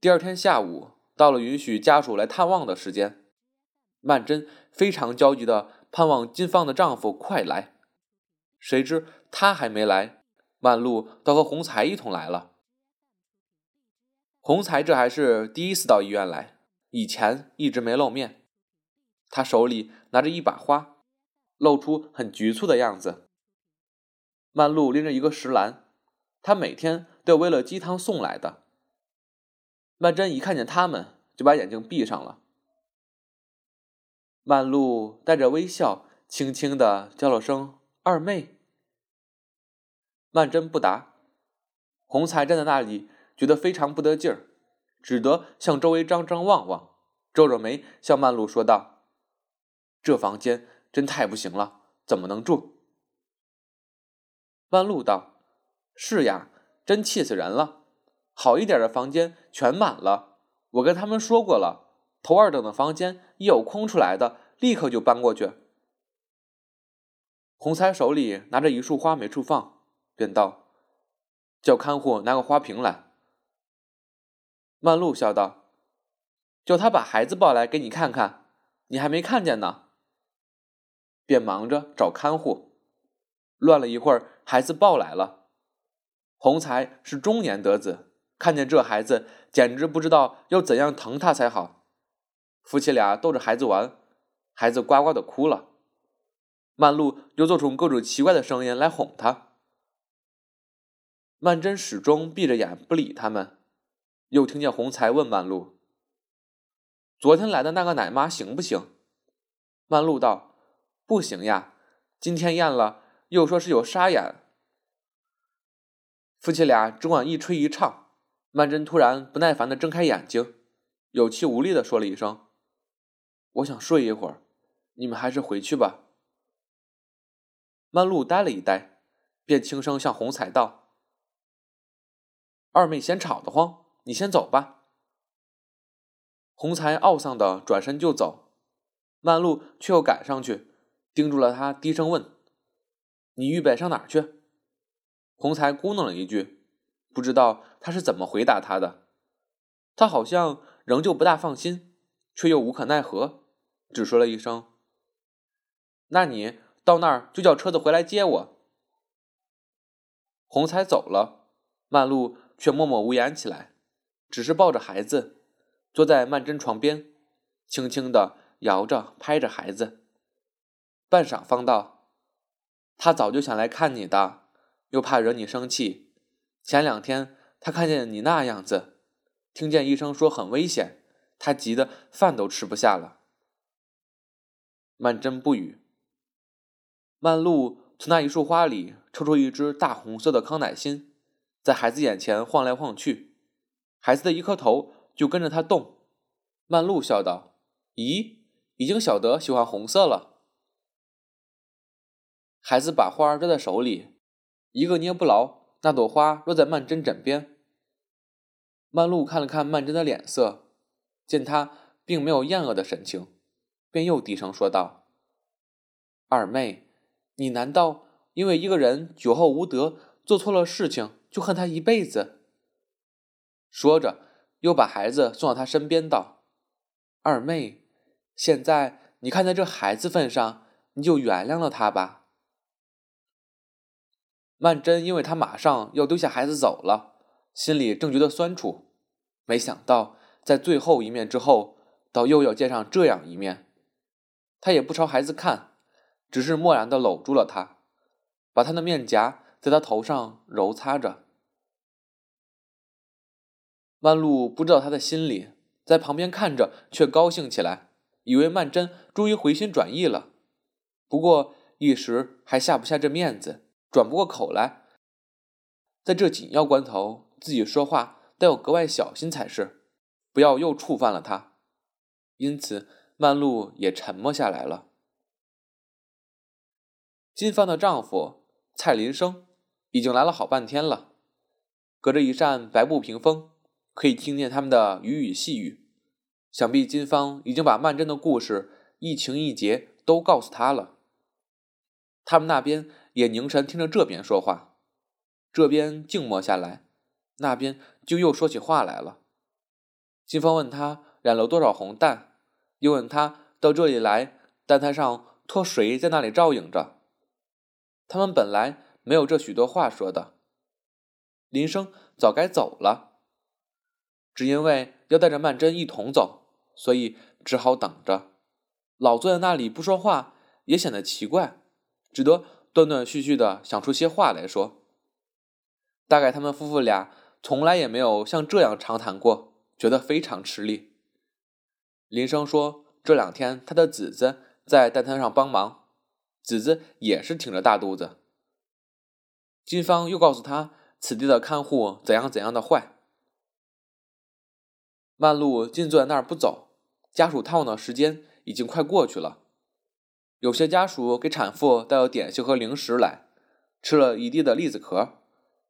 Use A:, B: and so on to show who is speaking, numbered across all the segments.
A: 第二天下午到了允许家属来探望的时间，曼桢非常焦急的盼望金芳的丈夫快来。谁知他还没来，曼璐倒和洪才一同来了。洪才这还是第一次到医院来，以前一直没露面。他手里拿着一把花，露出很局促的样子。曼璐拎着一个石篮，他每天都为了鸡汤送来的。曼桢一看见他们，就把眼睛闭上了。曼璐带着微笑，轻轻的叫了声“二妹”。曼桢不答。洪才站在那里，觉得非常不得劲儿，只得向周围张张望望，皱着眉向曼璐说道：“这房间真太不行了，怎么能住？”曼璐道：“是呀，真气死人了！好一点的房间全满了，我跟他们说过了，头二等的房间一有空出来的，立刻就搬过去。”洪才手里拿着一束花没处放，便道：“叫看护拿个花瓶来。”曼璐笑道：“叫他把孩子抱来给你看看，你还没看见呢。”便忙着找看护。乱了一会儿，孩子抱来了。洪才是中年得子，看见这孩子，简直不知道要怎样疼他才好。夫妻俩逗着孩子玩，孩子呱呱的哭了。曼璐又做出各种奇怪的声音来哄他。曼桢始终闭着眼不理他们。又听见洪才问曼璐：“昨天来的那个奶妈行不行？”曼璐道：“不行呀，今天验了。”又说是有沙眼，夫妻俩只管一吹一唱。曼桢突然不耐烦的睁开眼睛，有气无力的说了一声：“我想睡一会儿，你们还是回去吧。”曼璐呆了一呆，便轻声向洪才道：“二妹嫌吵得慌，你先走吧。”洪才懊丧的转身就走，曼璐却又赶上去，盯住了他，低声问。你预备上哪儿去？洪才咕哝了一句，不知道他是怎么回答他的。他好像仍旧不大放心，却又无可奈何，只说了一声：“那你到那儿就叫车子回来接我。”洪才走了，曼璐却默默无言起来，只是抱着孩子，坐在曼桢床边，轻轻的摇着拍着孩子，半晌方道。他早就想来看你的，又怕惹你生气。前两天他看见你那样子，听见医生说很危险，他急得饭都吃不下了。曼桢不语。曼璐从那一束花里抽出一只大红色的康乃馨，在孩子眼前晃来晃去，孩子的一颗头就跟着他动。曼璐笑道：“咦，已经晓得喜欢红色了。”孩子把花儿抓在手里，一个捏不牢，那朵花落在曼桢枕边。曼璐看了看曼桢的脸色，见她并没有厌恶的神情，便又低声说道：“二妹，你难道因为一个人酒后无德，做错了事情，就恨他一辈子？”说着，又把孩子送到他身边，道：“二妹，现在你看在这孩子份上，你就原谅了他吧。”曼桢因为他马上要丢下孩子走了，心里正觉得酸楚，没想到在最后一面之后，倒又要见上这样一面。他也不朝孩子看，只是漠然的搂住了他，把他的面颊在他头上揉擦着。曼璐不知道他的心里，在旁边看着却高兴起来，以为曼桢终于回心转意了。不过一时还下不下这面子。转不过口来，在这紧要关头，自己说话都要格外小心才是，不要又触犯了他。因此，曼璐也沉默下来了。金芳的丈夫蔡林生已经来了好半天了，隔着一扇白布屏风，可以听见他们的语语细语。想必金芳已经把曼桢的故事一情一节都告诉他了。他们那边。也凝神听着这边说话，这边静默下来，那边就又说起话来了。金芳问他染了多少红蛋，又问他到这里来，蛋台上托谁在那里照应着。他们本来没有这许多话说的。林生早该走了，只因为要带着曼桢一同走，所以只好等着。老坐在那里不说话，也显得奇怪，只得断断续续的想出些话来说。大概他们夫妇俩从来也没有像这样长谈过，觉得非常吃力。林生说：“这两天他的子子在蛋摊上帮忙，子子也是挺着大肚子。”金芳又告诉他。此地的看护怎样怎样的坏？曼璐静坐在那儿不走。家属探望的时间已经快过去了。有些家属给产妇带了点心和零食来，吃了一地的栗子壳。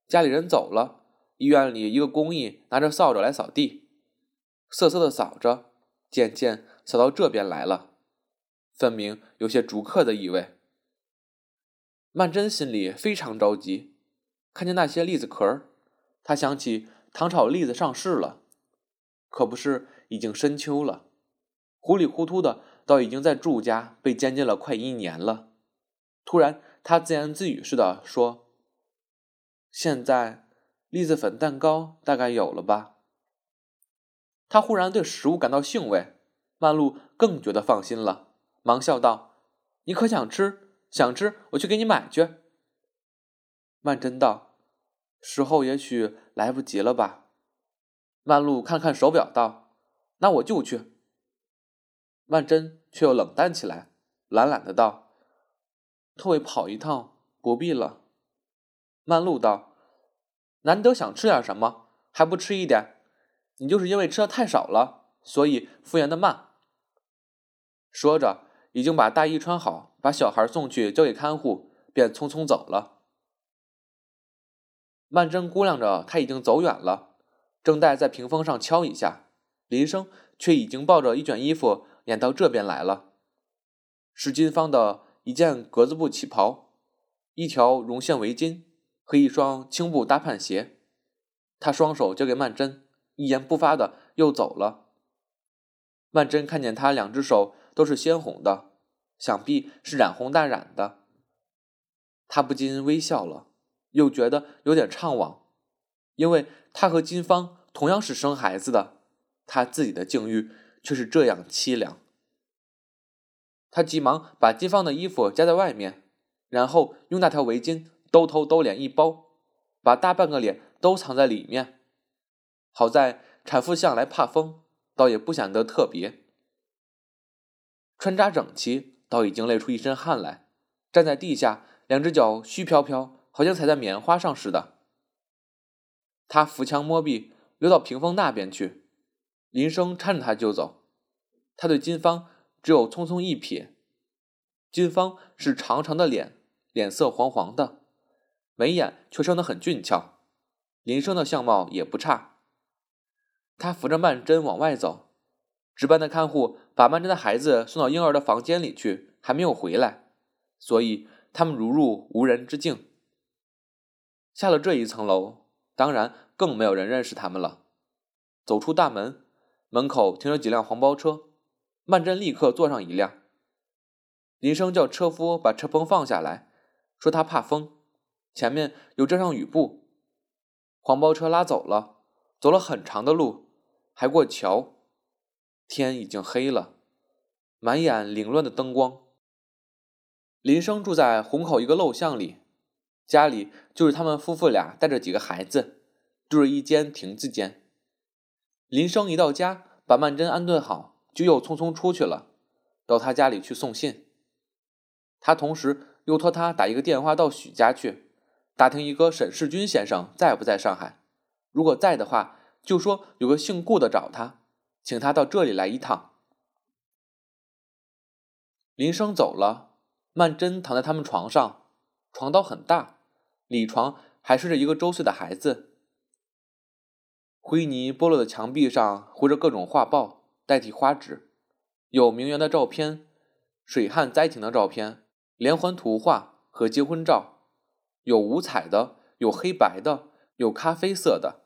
A: 家里人走了，医院里一个工役拿着扫帚来扫地，瑟瑟的扫着，渐渐扫到这边来了，分明有些逐客的意味。曼桢心里非常着急。看见那些栗子壳儿，他想起糖炒栗子上市了，可不是已经深秋了，糊里糊涂的，倒已经在祝家被监禁了快一年了。突然，他自言自语似的说：“现在栗子粉蛋糕大概有了吧？”他忽然对食物感到兴味，曼璐更觉得放心了，忙笑道：“你可想吃？想吃，我去给你买去。”曼桢道：“时候也许来不及了吧？”曼璐看看手表，道：“那我就去。”曼桢却又冷淡起来，懒懒的道：“特为跑一趟，不必了。”曼璐道：“难得想吃点什么，还不吃一点？你就是因为吃的太少了，所以复原的慢。”说着，已经把大衣穿好，把小孩送去交给看护，便匆匆走了。曼桢估量着他已经走远了，正待在屏风上敲一下，林生却已经抱着一卷衣服撵到这边来了。是金芳的一件格子布旗袍，一条绒线围巾和一双青布搭袢鞋。他双手交给曼桢，一言不发的又走了。曼桢看见他两只手都是鲜红的，想必是染红大染的，他不禁微笑了。又觉得有点怅惘，因为他和金芳同样是生孩子的，他自己的境遇却是这样凄凉。他急忙把金芳的衣服夹在外面，然后用那条围巾兜头兜脸一包，把大半个脸都藏在里面。好在产妇向来怕风，倒也不显得特别。穿扎整齐，倒已经累出一身汗来，站在地下，两只脚虚飘飘。好像踩在棉花上似的。他扶墙摸壁，溜到屏风那边去。林生搀着他就走。他对金芳只有匆匆一瞥。金芳是长长的脸，脸色黄黄的，眉眼却生得很俊俏。林生的相貌也不差。他扶着曼桢往外走。值班的看护把曼桢的孩子送到婴儿的房间里去，还没有回来，所以他们如入无人之境。下了这一层楼，当然更没有人认识他们了。走出大门，门口停着几辆黄包车，曼桢立刻坐上一辆。林生叫车夫把车棚放下来，说他怕风，前面有遮上雨布。黄包车拉走了，走了很长的路，还过桥，天已经黑了，满眼凌乱的灯光。林生住在虹口一个陋巷里。家里就是他们夫妇俩带着几个孩子，住着一间亭子间。林生一到家，把曼桢安顿好，就又匆匆出去了，到他家里去送信。他同时又托他打一个电话到许家去，打听一个沈世军先生在不在上海。如果在的话，就说有个姓顾的找他，请他到这里来一趟。林生走了，曼桢躺在他们床上，床倒很大。里床还睡着一个周岁的孩子，灰泥剥落的墙壁上糊着各种画报代替花纸，有名媛的照片、水旱灾情的照片、连环图画和结婚照，有五彩的，有黑白的，有咖啡色的，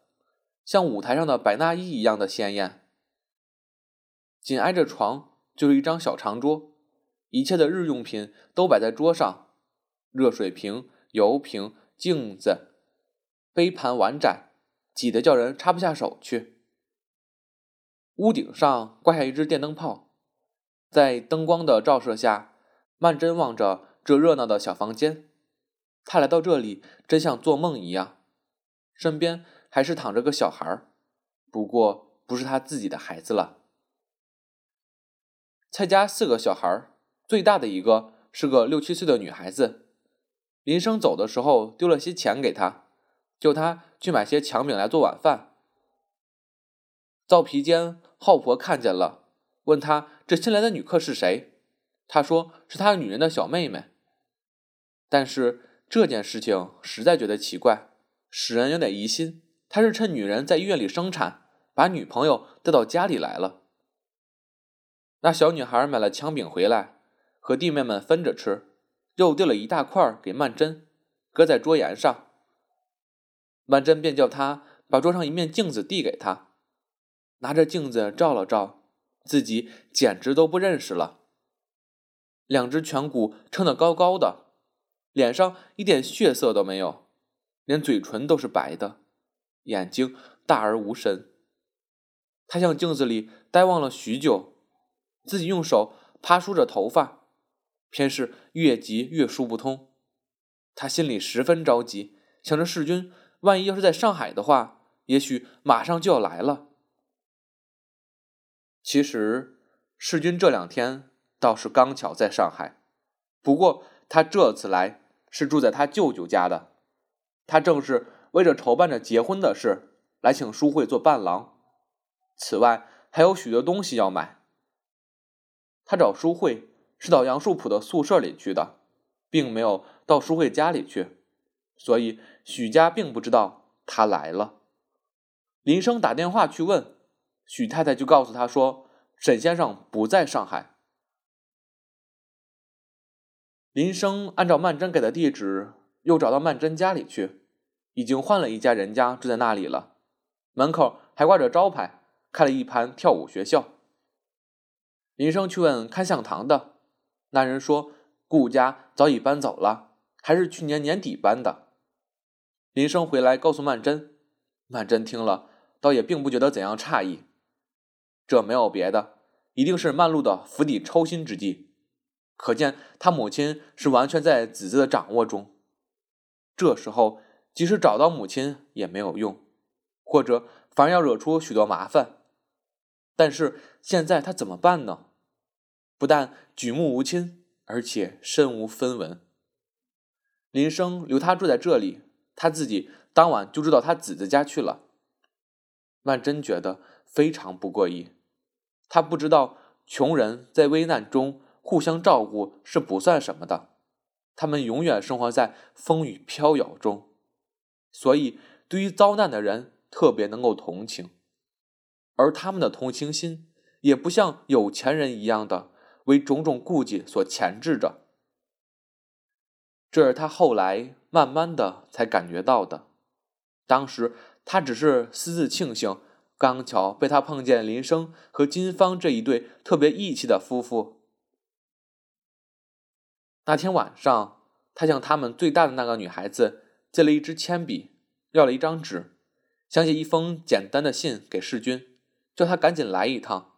A: 像舞台上的白纳衣一样的鲜艳，紧挨着床就是一张小长桌，一切的日用品都摆在桌上，热水瓶、油瓶、镜子、杯盘碗盏，挤得叫人插不下手去。屋顶上挂下一只电灯泡，在灯光的照射下，曼桢望着这热闹的小房间。他来到这里，真像做梦一样。身边还是躺着个小孩不过不是他自己的孩子了。蔡家四个小孩最大的一个是个六七岁的女孩子。林生走的时候丢了些钱给他，叫他去买些强饼来做晚饭。灶皮间浩婆看见了，问他这新来的女客是谁？他说是他女人的小妹妹。但是。这件事情实在觉得奇怪，使人有点疑心。他是趁女人在医院里生产，把女朋友带到家里来了。那小女孩买了枪饼回来，和弟妹们分着吃，又丢了一大块给曼桢，搁在桌沿上。曼桢便叫他把桌上一面镜子递给他，拿着镜子照了照，自己简直都不认识了，两只颧骨撑得高高的。脸上一点血色都没有，连嘴唇都是白的，眼睛大而无神。他向镜子里呆望了许久，自己用手扒梳着头发，偏是越急越梳不通。他心里十分着急，想着世君万一要是在上海的话，也许马上就要来了。其实世君这两天倒是刚巧在上海，不过他这次来。是住在他舅舅家的，他正是为着筹办着结婚的事来请淑慧做伴郎。此外还有许多东西要买。他找淑慧是到杨树浦的宿舍里去的，并没有到淑慧家里去，所以许家并不知道他来了。林生打电话去问许太太，就告诉他说沈先生不在上海。林生按照曼桢给的地址，又找到曼桢家里去，已经换了一家人家住在那里了。门口还挂着招牌，开了一盘跳舞学校。林生去问看相堂的，那人说顾家早已搬走了，还是去年年底搬的。林生回来告诉曼桢，曼桢听了，倒也并不觉得怎样诧异，这没有别的，一定是曼璐的釜底抽薪之计。可见他母亲是完全在子子的掌握中。这时候，即使找到母亲也没有用，或者反而要惹出许多麻烦。但是现在他怎么办呢？不但举目无亲，而且身无分文。林生留他住在这里，他自己当晚就住到他子子家去了。曼桢觉得非常不过意，他不知道穷人在危难中。互相照顾是不算什么的，他们永远生活在风雨飘摇中，所以对于遭难的人特别能够同情，而他们的同情心也不像有钱人一样的为种种顾忌所钳制着。这是他后来慢慢的才感觉到的，当时他只是私自庆幸，刚巧被他碰见林生和金芳这一对特别义气的夫妇。那天晚上，他向他们最大的那个女孩子借了一支铅笔，要了一张纸，想写一封简单的信给世君，叫他赶紧来一趟。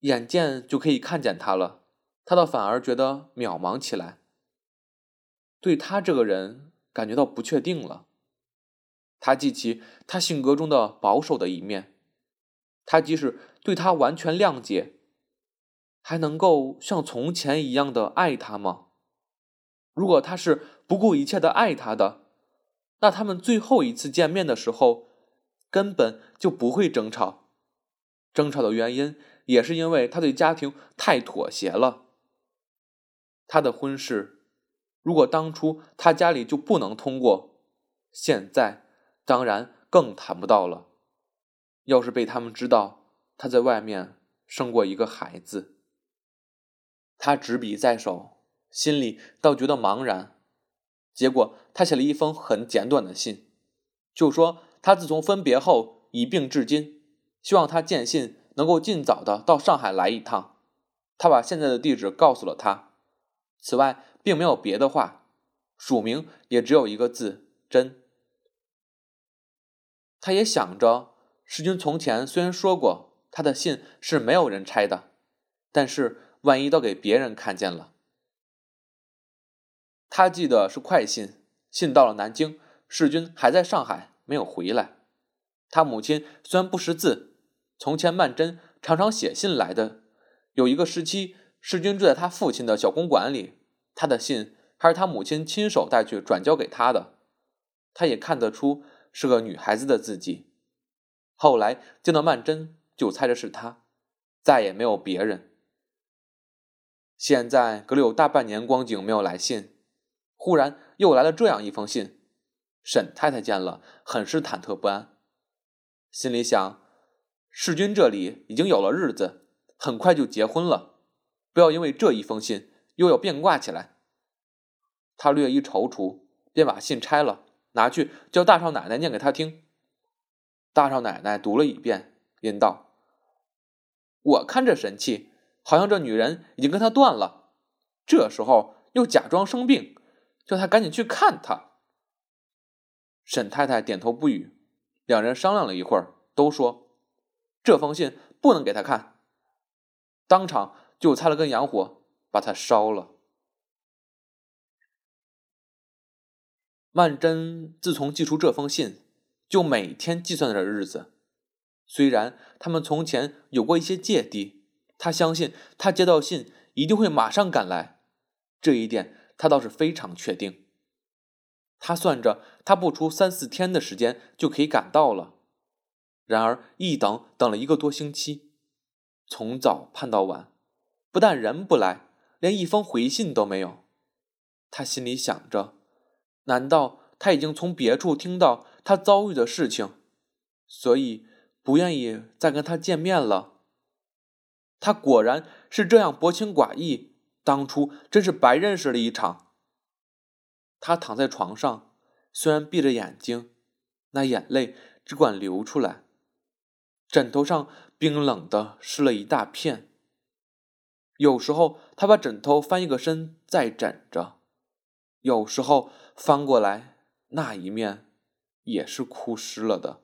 A: 眼见就可以看见他了，他倒反而觉得渺茫起来，对他这个人感觉到不确定了。他记起他性格中的保守的一面，他即使对他完全谅解。还能够像从前一样的爱他吗？如果他是不顾一切的爱他的，那他们最后一次见面的时候根本就不会争吵。争吵的原因也是因为他对家庭太妥协了。他的婚事，如果当初他家里就不能通过，现在当然更谈不到了。要是被他们知道他在外面生过一个孩子，他执笔在手，心里倒觉得茫然。结果他写了一封很简短的信，就说他自从分别后一病至今，希望他见信能够尽早的到上海来一趟。他把现在的地址告诉了他。此外，并没有别的话，署名也只有一个字“真”。他也想着，世君从前虽然说过他的信是没有人拆的，但是万一都给别人看见了。他寄的是快信，信到了南京，世君还在上海，没有回来。他母亲虽然不识字，从前曼桢常常写信来的。有一个时期，世君住在他父亲的小公馆里，他的信还是他母亲亲手带去转交给他的。他也看得出是个女孩子的字迹。后来见到曼桢，就猜着是她，再也没有别人。现在隔了有大半年光景没有来信，忽然又来了这样一封信。沈太太见了，很是忐忑不安，心里想：世君这里已经有了日子。很快就结婚了，不要因为这一封信又要变卦起来。他略一踌躇，便把信拆了，拿去叫大少奶奶念给他听。大少奶奶读了一遍，吟道：“我看这神气，好像这女人已经跟他断了。这时候又假装生病，叫他赶紧去看他。”沈太太点头不语，两人商量了一会儿，都说：“这封信不能给他看。”当场就擦了根洋火，把它烧了。曼桢自从寄出这封信，就每天计算着日子。虽然他们从前有过一些芥蒂，他相信他接到信一定会马上赶来，这一点他倒是非常确定。他算着，他不出三四天的时间就可以赶到了。然而一等等了一个多星期。从早盼到晚，不但人不来，连一封回信都没有。他心里想着：难道他已经从别处听到他遭遇的事情，所以不愿意再跟他见面了？他果然是这样薄情寡义，当初真是白认识了一场。他躺在床上，虽然闭着眼睛，那眼泪只管流出来。枕头上冰冷的湿了一大片。有时候他把枕头翻一个身再枕着，有时候翻过来那一面也是枯湿了的。